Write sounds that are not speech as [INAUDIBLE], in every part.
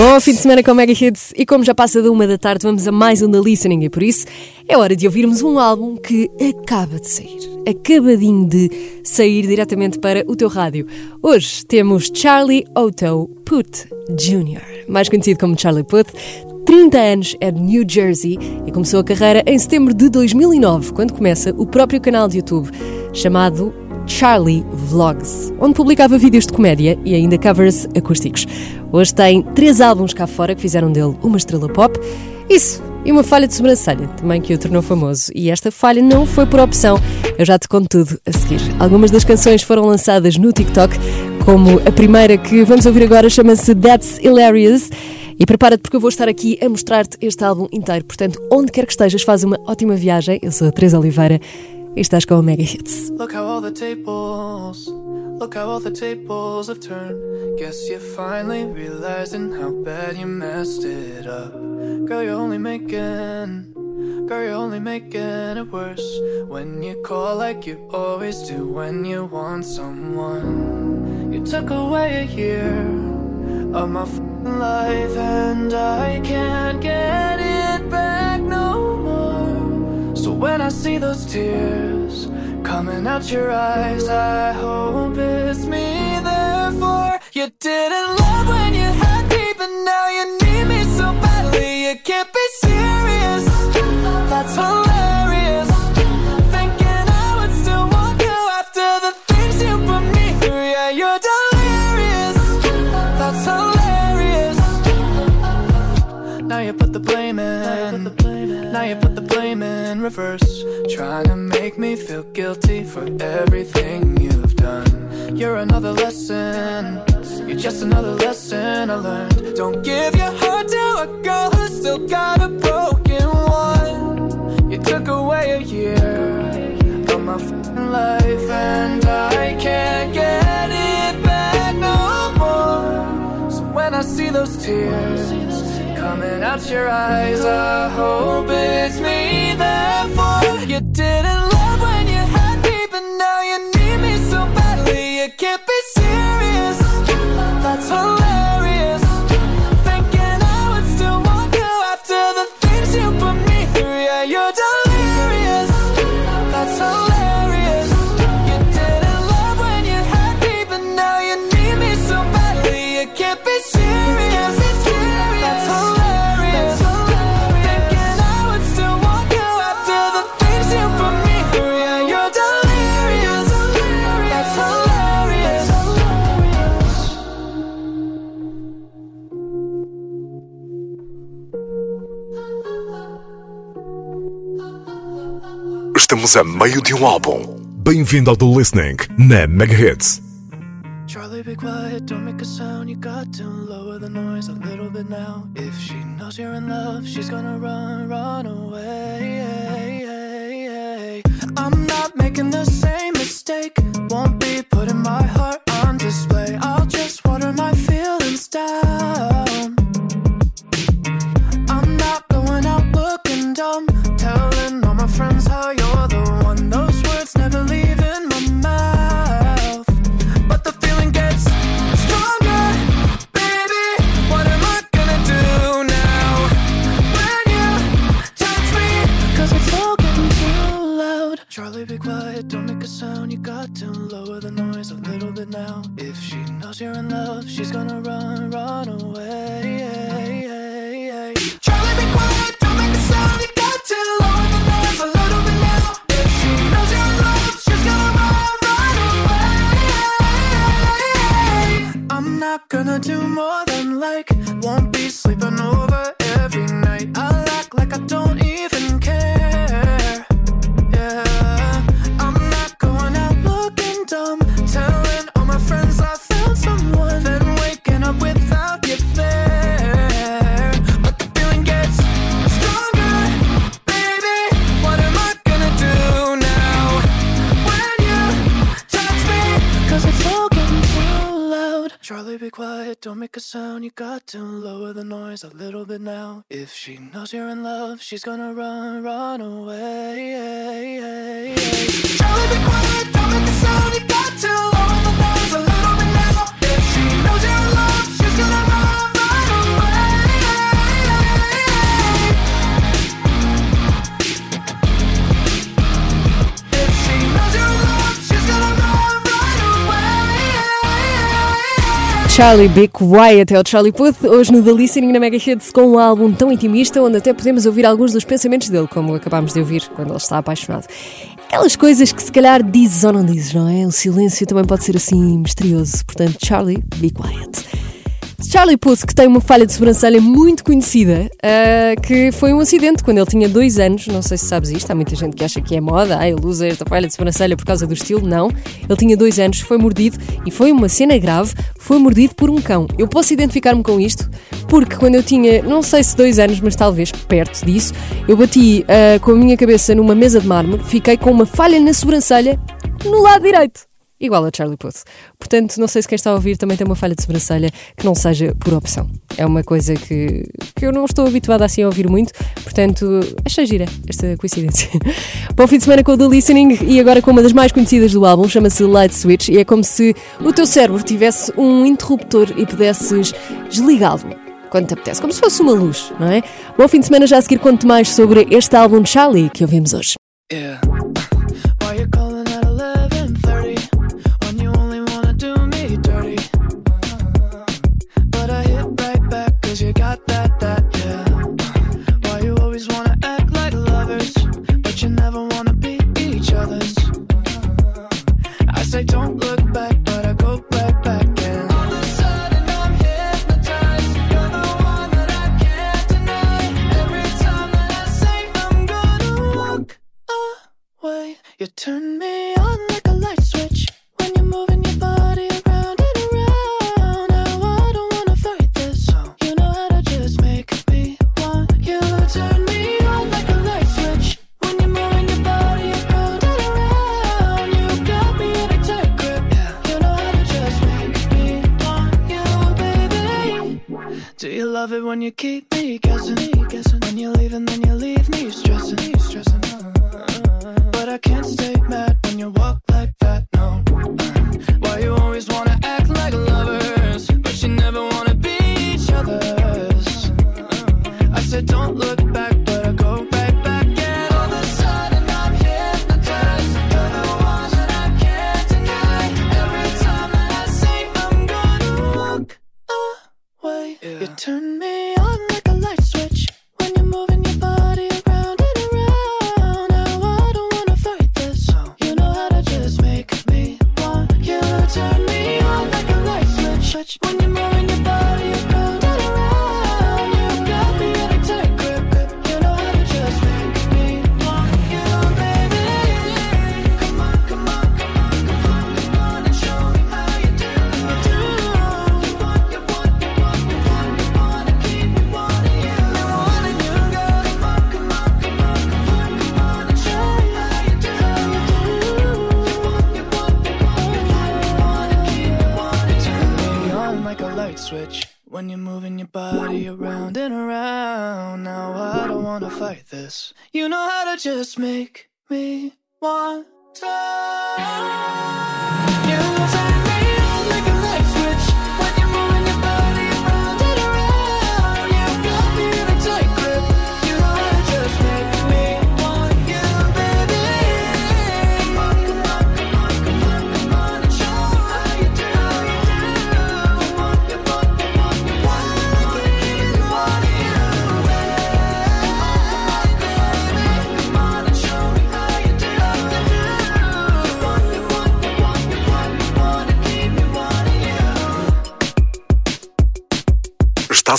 Bom fim de semana com Mega Hits e como já passa da uma da tarde, vamos a mais um da Listening e por isso é hora de ouvirmos um álbum que acaba de sair. Acabadinho de sair diretamente para o teu rádio. Hoje temos Charlie Otto Puth Jr., mais conhecido como Charlie Puth. 30 anos, é de New Jersey e começou a carreira em setembro de 2009, quando começa o próprio canal de YouTube chamado Charlie Vlogs, onde publicava vídeos de comédia e ainda covers acústicos. Hoje tem três álbuns cá fora que fizeram dele uma estrela pop. Isso, e uma falha de sobrancelha também que o tornou famoso. E esta falha não foi por opção. Eu já te conto tudo a seguir. Algumas das canções foram lançadas no TikTok, como a primeira que vamos ouvir agora chama-se That's Hilarious. E prepara-te porque eu vou estar aqui a mostrar-te este álbum inteiro. Portanto, onde quer que estejas, faz uma ótima viagem. Eu sou a Teresa Oliveira estás com o Mega Hits. Look how all the tables, look how all the tables have turned. Guess you're finally realizing how bad you messed it up. Girl, you're only making, girl, you're only making it worse. When you call like you always do when you want someone. You took away a year of my life and I can't get it when I see those tears coming out your eyes, I hope it's me. Therefore, you didn't love when you had me, but now you need me so badly. You can't be serious. That's hilarious. Reverse. Trying to make me feel guilty for everything you've done. You're another lesson. You're just another lesson I learned. Don't give your heart to a girl who's still got a broken one. You took away a year of my life, and I can't get it back no more. So when I see those tears coming out your eyes. I hope it's me. Therefore, you didn't love when you had me, but now you need me so badly. You can't be serious. Estamos a meio de um álbum. Bem-vindo ao The Listening na Mega Hits. Charlie, be quiet, don't make a sound. You got to lower the noise a little bit now. If she knows you're in love, she's gonna run, run away. I'm not making the same mistake. Won't be putting my heart on display. I'll just water my feelings down. Friends how you're the one. Those words never leave noise a little bit now. If she knows you're in love, she's gonna run, run away. Charlie, be quiet, don't make a sound. You got Charlie Big Quiet é o Charlie Puth, hoje no The Listening na Mega Hits com um álbum tão intimista onde até podemos ouvir alguns dos pensamentos dele, como acabámos de ouvir quando ele está apaixonado. Aquelas coisas que se calhar dizes ou não dizes, não é? O silêncio também pode ser assim misterioso. Portanto, Charlie, be quiet. Charlie Puth, que tem uma falha de sobrancelha muito conhecida, uh, que foi um acidente quando ele tinha dois anos. Não sei se sabes isto, há muita gente que acha que é moda, ah, ele usa esta falha de sobrancelha por causa do estilo. Não. Ele tinha dois anos, foi mordido e foi uma cena grave. Foi mordido por um cão. Eu posso identificar-me com isto porque quando eu tinha, não sei se dois anos, mas talvez perto disso, eu bati uh, com a minha cabeça numa mesa de mármore, fiquei com uma falha na sobrancelha no lado direito igual a Charlie Puth. Portanto, não sei se quem está a ouvir também tem uma falha de sobrancelha que não seja por opção. É uma coisa que, que eu não estou habituada assim a ouvir muito, portanto, achei gira esta coincidência. [LAUGHS] Bom fim de semana com o The Listening e agora com uma das mais conhecidas do álbum, chama-se Light Switch e é como se o teu cérebro tivesse um interruptor e pudesses desligá-lo quando te apetece, como se fosse uma luz, não é? Bom fim de semana já a seguir conto mais sobre este álbum de Charlie que ouvimos hoje. Yeah. Turn me on like a light switch when you're moving your body around and around. Now I don't wanna fight this. You know how to just make me want you. Turn me on like a light switch when you're moving your body around and around. You got me in a tight grip. You know how to just make me want you, baby. Do you love it when you keep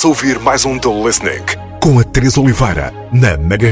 Estás a ouvir mais um The Listening com a Teresa Oliveira na Mega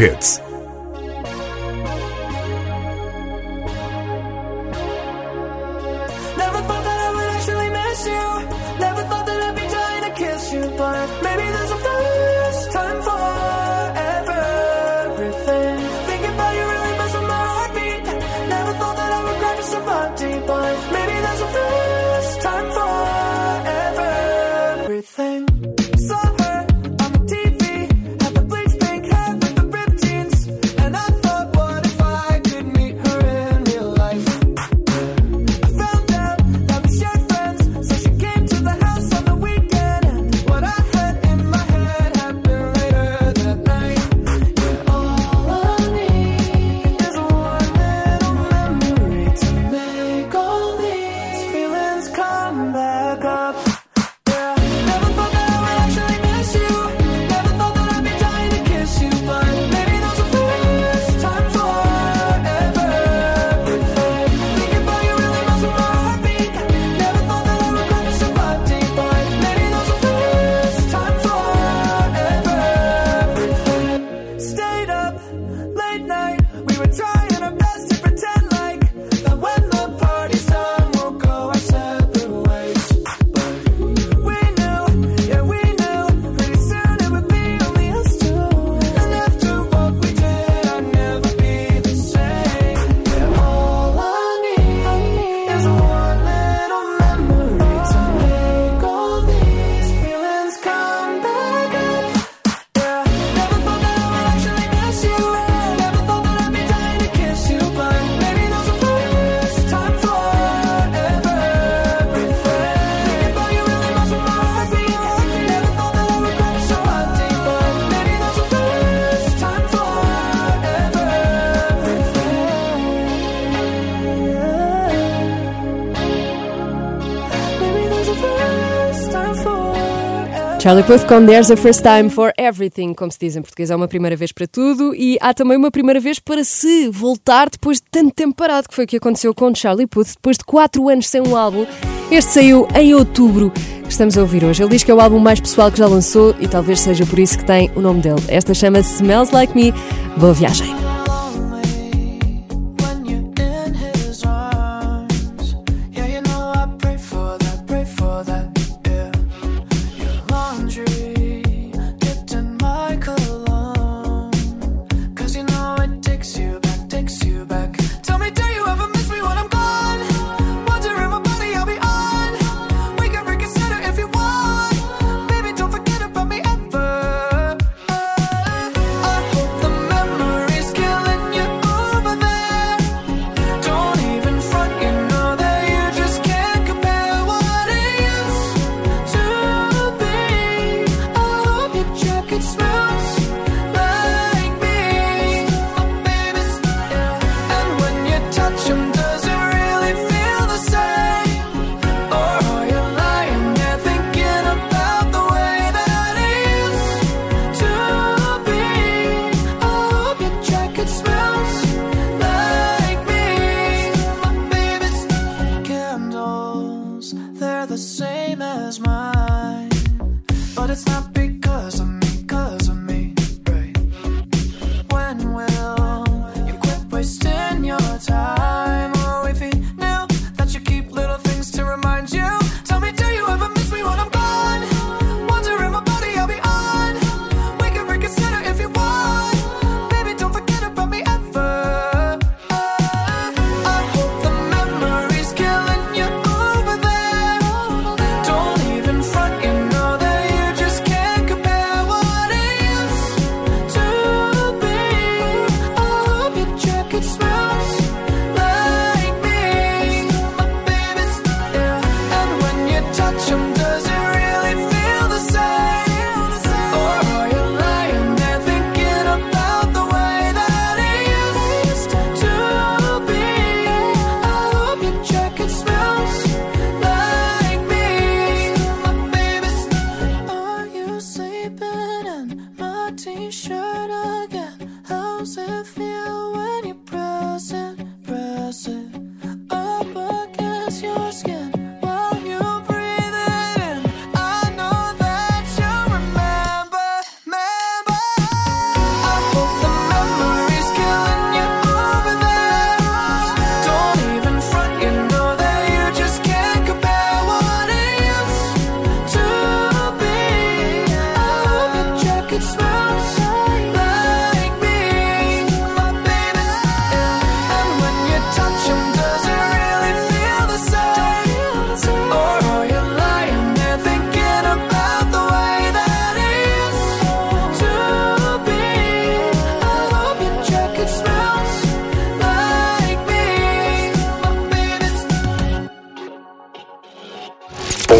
Charlie Puth com There's a First Time for Everything, como se diz em português, é uma primeira vez para tudo e há também uma primeira vez para se voltar depois de tanto tempo parado, que foi o que aconteceu com Charlie Puth, depois de 4 anos sem um álbum. Este saiu em outubro, que estamos a ouvir hoje. Ele diz que é o álbum mais pessoal que já lançou e talvez seja por isso que tem o nome dele. Esta chama Smells Like Me. Boa viagem!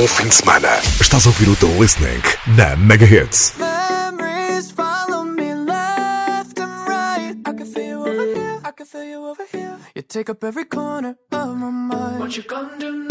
fim de semana. Estás a ouvir o The Listening na Megahits. Memories follow me left and right. I can feel you over here, I can feel you over here. You take up every corner of my mind. What you gonna do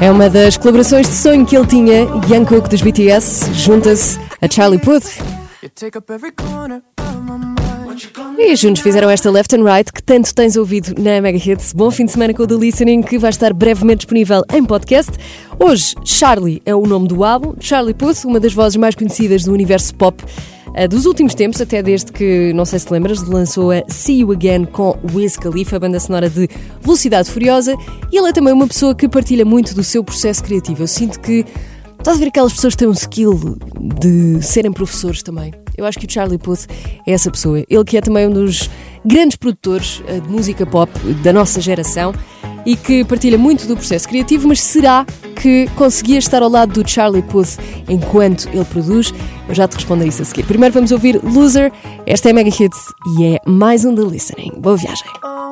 É uma das colaborações de sonho que ele tinha, Jungkook dos BTS, junta-se a Charlie Puth e juntos fizeram esta Left and Right que tanto tens ouvido na Mega Hits. Bom fim de semana com o The Listening que vai estar brevemente disponível em podcast. Hoje, Charlie é o nome do álbum. Charlie Puth, uma das vozes mais conhecidas do universo pop dos últimos tempos, até desde que, não sei se lembras, lançou a See You Again com Wiz Khalifa, a banda sonora de Velocidade Furiosa. E ele é também uma pessoa que partilha muito do seu processo criativo. Eu sinto que Estás a ver aquelas pessoas que têm um skill de serem professores também? Eu acho que o Charlie Puth é essa pessoa. Ele que é também um dos grandes produtores eh, de música pop da nossa geração e que partilha muito do processo criativo, mas será que conseguia estar ao lado do Charlie Puth enquanto ele produz? Eu já te respondo a isso a seguir. Primeiro vamos ouvir Loser. Esta é Mega Hits e é mais um The Listening. Boa viagem. Oh,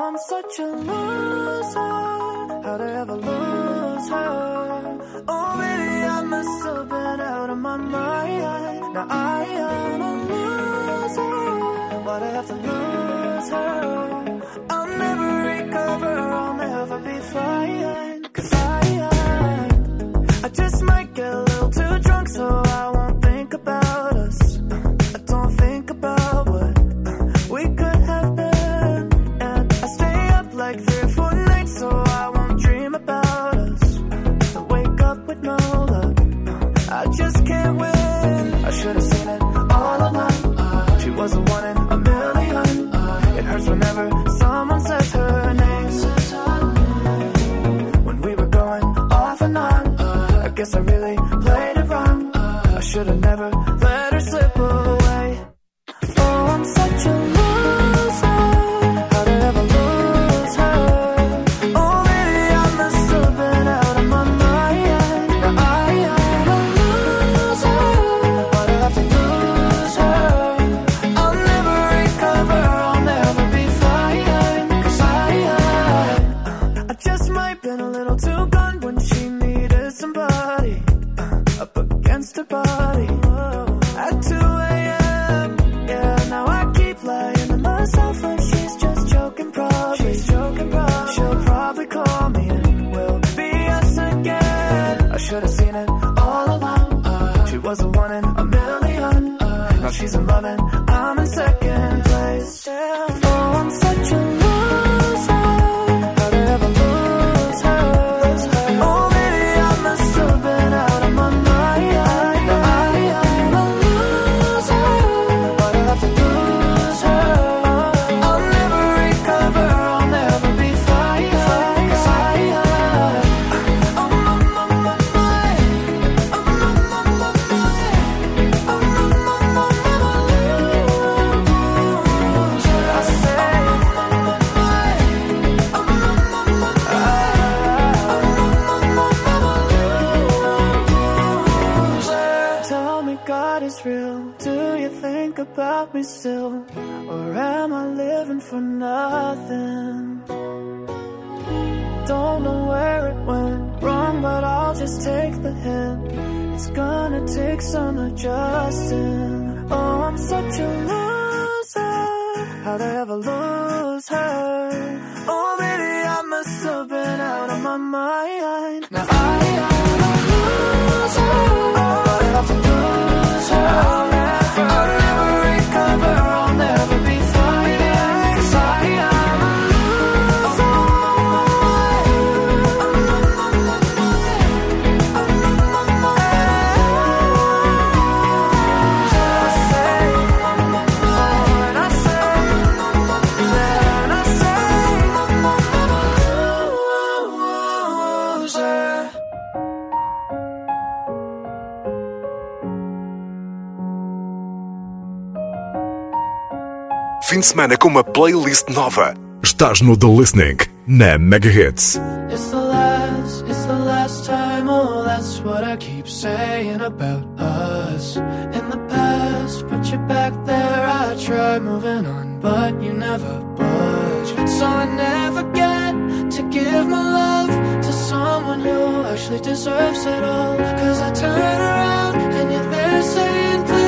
Fim de semana com uma playlist nova. Estás no The Listening, na Mega Hits. It's the last, it's the last time, oh, that's what I keep saying about us. In the past, put you back there, I try moving on, but you never budge. So I never get to give my love to someone who actually deserves it all. Cause I turn around and you're there saying, please don't go.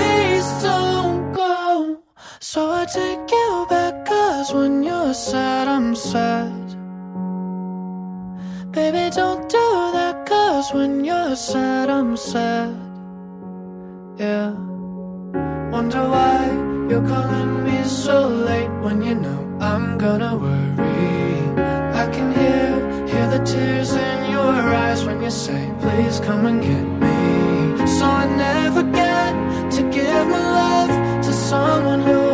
So I take you back, cause when you're sad, I'm sad. Baby, don't do that, cause when you're sad, I'm sad. Yeah. Wonder why you're calling me so late when you know I'm gonna worry. I can hear, hear the tears in your eyes when you say, please come and get me. So I never get to give my love to someone who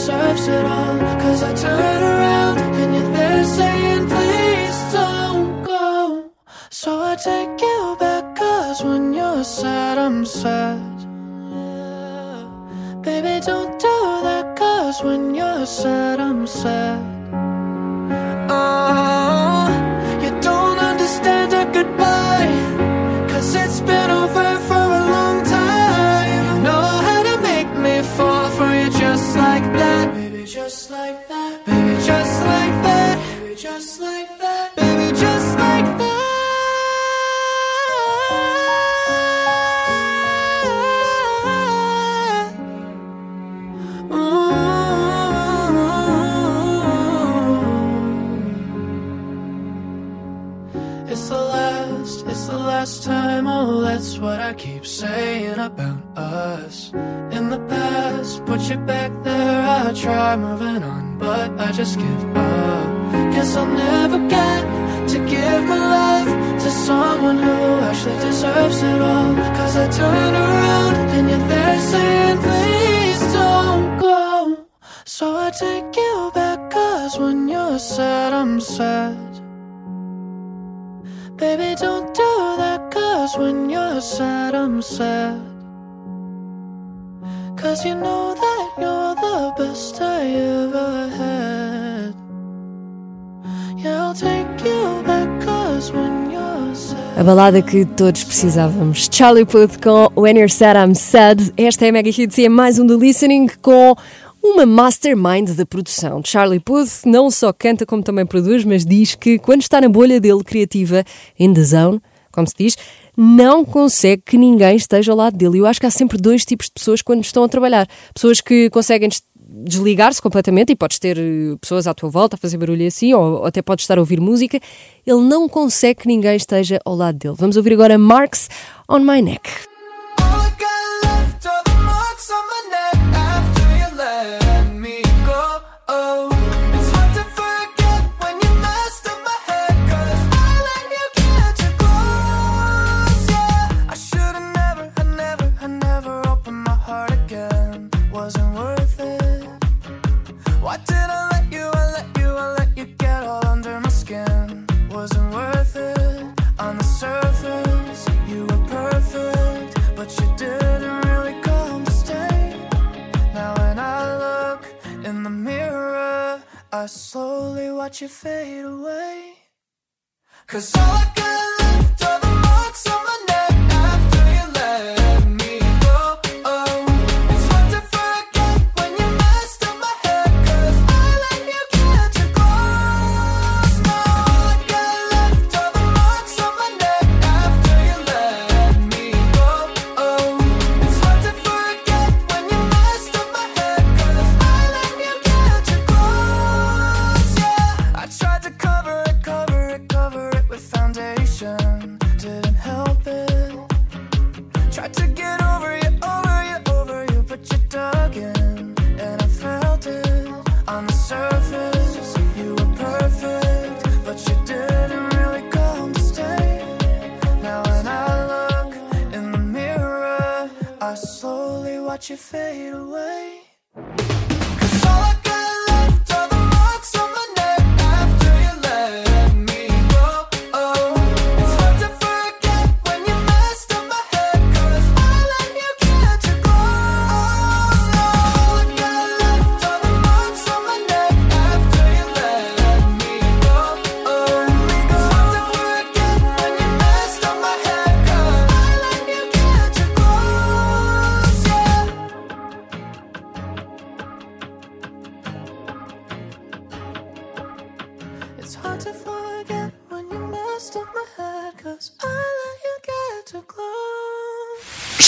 deserves it all. Cause I turn around and you're there saying, please don't go. So I take you back, cause when you're sad, I'm sad. Baby, don't do that, cause when you're sad, I'm sad. Oh, you don't understand a goodbye, try moving on, but I just give up. Guess I'll never get to give my life to someone who actually deserves it all. Cause I turn around and you're there saying, please don't go. So I take you back, cause when you're sad, I'm sad. Baby, don't do that, cause when you're sad, I'm sad. Cause you know that you're the best I ever had. Yeah, I'll take you back, cause when you're sad. A balada que todos precisávamos. Charlie Puth com When You're Sad, I'm Sad. Esta é a Mega Hits e é mais um The Listening com uma mastermind da produção. Charlie Puth não só canta como também produz, mas diz que quando está na bolha dele criativa, in the zone, como se diz, não consegue que ninguém esteja ao lado dele. Eu acho que há sempre dois tipos de pessoas quando estão a trabalhar. Pessoas que conseguem des- desligar-se completamente e podes ter eh, pessoas à tua volta a fazer barulho assim, ou, ou até podes estar a ouvir música. Ele não consegue que ninguém esteja ao lado dele. Vamos ouvir agora Marks on My Neck. Slowly watch you fade away. Cause all I got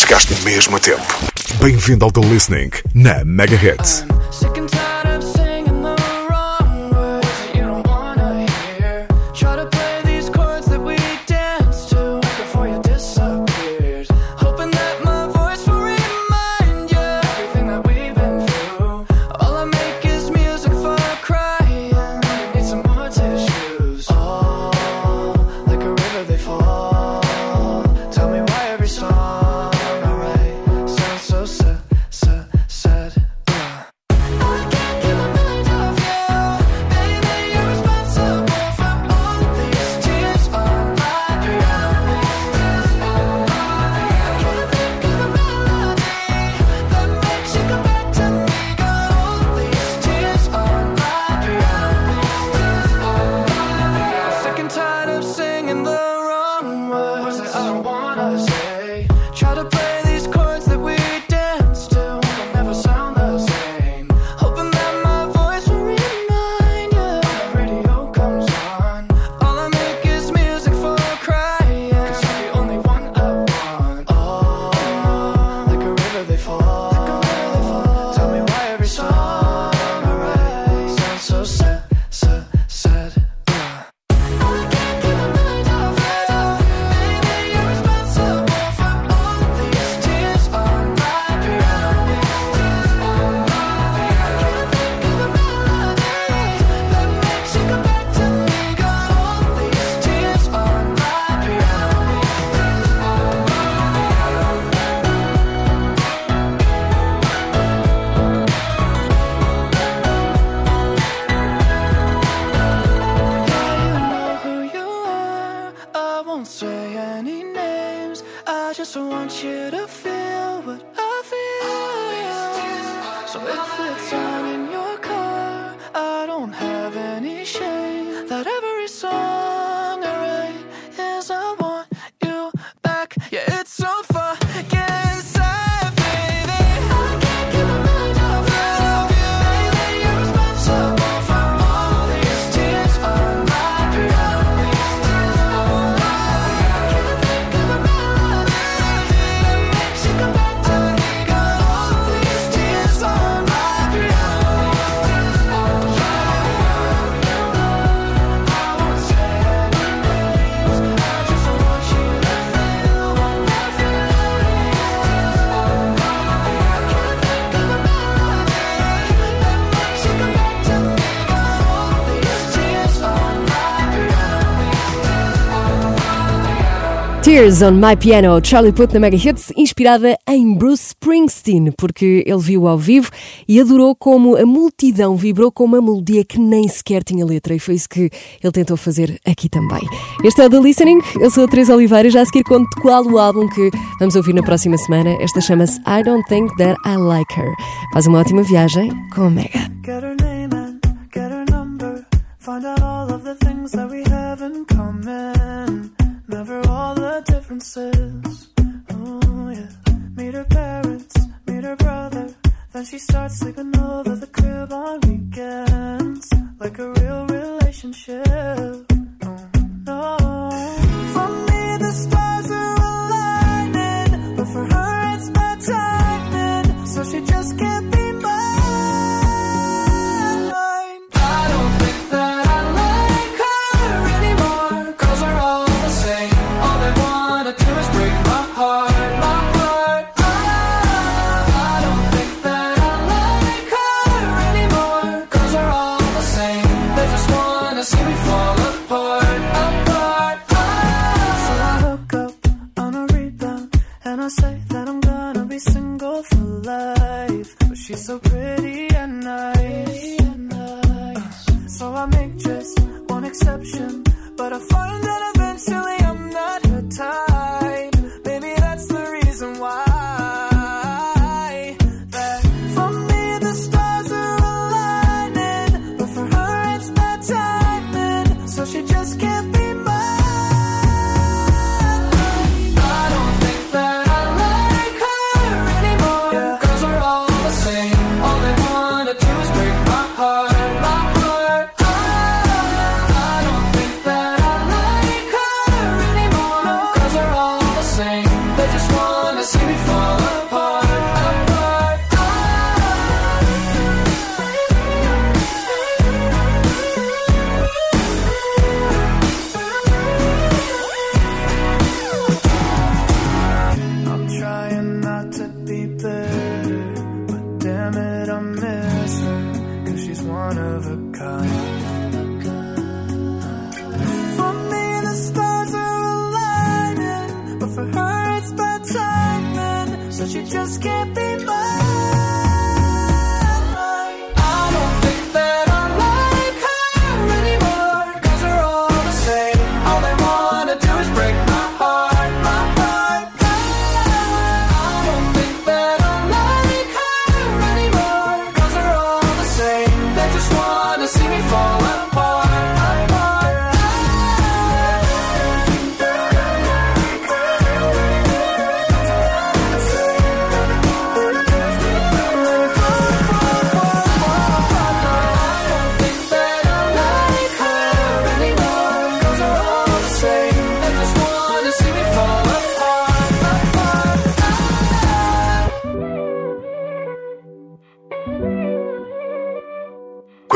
Chegaste mesmo a tempo. Bem-vindo ao The Listening na Mega Hits. Tears on My Piano, Charlie Puth na Mega Hits, inspirada em Bruce Springsteen, porque ele viu ao vivo e adorou como a multidão vibrou com uma melodia que nem sequer tinha letra, e foi isso que ele tentou fazer aqui também. Este é o The Listening, eu sou a Teresa Oliveira, já a seguir conto qual o álbum que vamos ouvir na próxima semana. Esta chama-se I Don't Think That I Like Her. Faz uma ótima viagem com a Mega. princess. Oh, yeah. Meet her parents, meet her brother. Then she starts sleeping over the crib on weekends. Like a real relationship. Oh, no. For me, the stars are.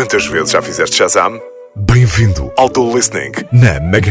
Quantas vezes já fizeste Shazam? Bem-vindo ao The Listening na Mega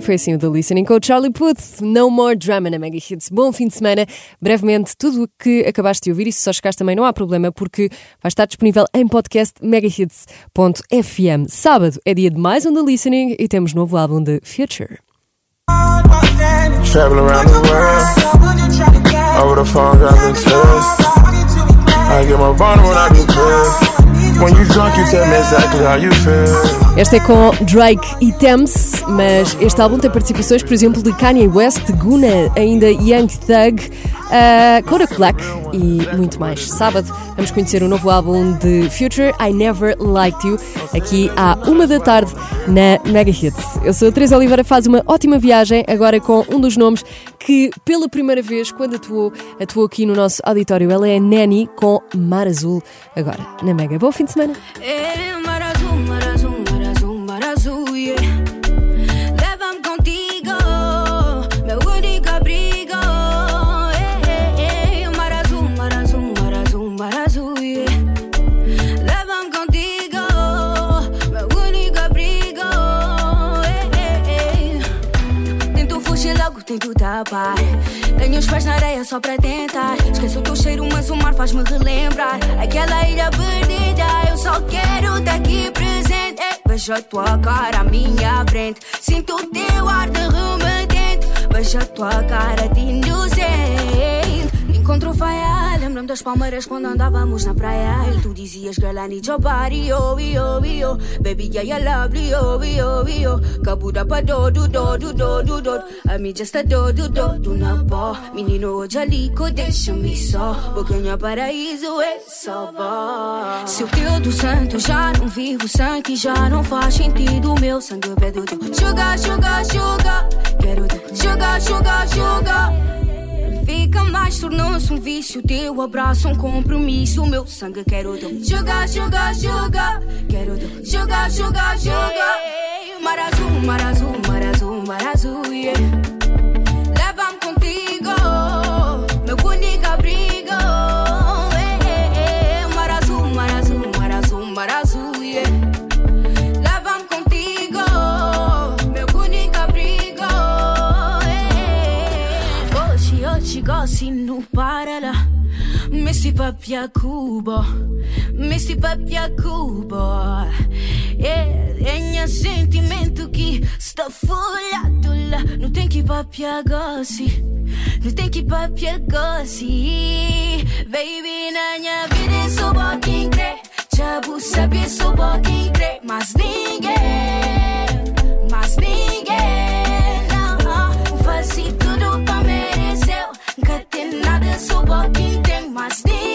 Foi assim o The Listening com o Charlie Puth. No more drama na Mega Hits. Bom fim de semana. Brevemente, tudo o que acabaste de ouvir, e se só chegaste também não há problema, porque vai estar disponível em podcast megahits.fm. Sábado é dia de mais um The Listening e temos novo álbum de Future. Over the phone. I get my bottom when I. Este é com Drake e Thames, mas este álbum tem participações, por exemplo, de Kanye West, Guna, ainda Young Thug, uh, Kodak Black e muito mais. Sábado vamos conhecer o novo álbum de Future, I Never Liked You, aqui à uma da tarde na Mega Hits. Eu sou a Teresa Oliveira, faz uma ótima viagem agora com um dos nomes que pela primeira vez, quando atuou, atuou aqui no nosso auditório. Ela é Nanny com Mar Azul, agora na Mega. Bom fim de semana. É mar azul, mar azul, mar azul, mar azul, yeah. Leva-me contigo, meu único abrigo. É, é, é. Mar azul, mar azul, mar azul, mar azul, yeah. Leva-me contigo, meu único abrigo. É, é, é. Tento fugir logo, tento tapar. Tenho os pés na areia só para tentar. Esqueço o teu cheiro, mas o mar faz-me relembrar. Presente. Eh, Vejo a tua cara à minha frente. Sinto o teu ar de remetente. Vejo a tua cara de inocente. Encontro faia, lembro-me das palmeiras quando andávamos na praia. E tu dizias, girl, I need your body, oh, oh, oh. Baby, yeah, you lovely, oh, oh, oh. Kabuda pa do, do, do, do, do, do, do. A mim just a do, do, do, do na pó. Menino, hoje alico, deixa-me só. Bocanha paraíso, é só vó. Se o teu do santo já não vivo, sangue já não faz sentido. Meu sangue pede teu. Sugar, sugar, sugar. Quero teu. Sugar, sugar, sugar. Fica mais, tornou-se um vício. Teu abraço, um compromisso. Meu sangue quero teu. Sugar, sugar, sugar. Quero teu. Sugar, sugar, sugar. Mar azul, mar azul, mar azul, mar azul, yeah. Leva-me contigo, meu único abrigo. Pap Jakubo, Messi Pap Jakubo. E, eh, e sentimento chi sta fullatola, non tenki Pap Jagosi, non tenki papia Jagosi. Baby, na nja vide su bokin kre, čabu sebi su bokin kre, mas nige, mas nige. No, fasi tudo pa mereceu, nunca tem nada su bokin tem, mas nige.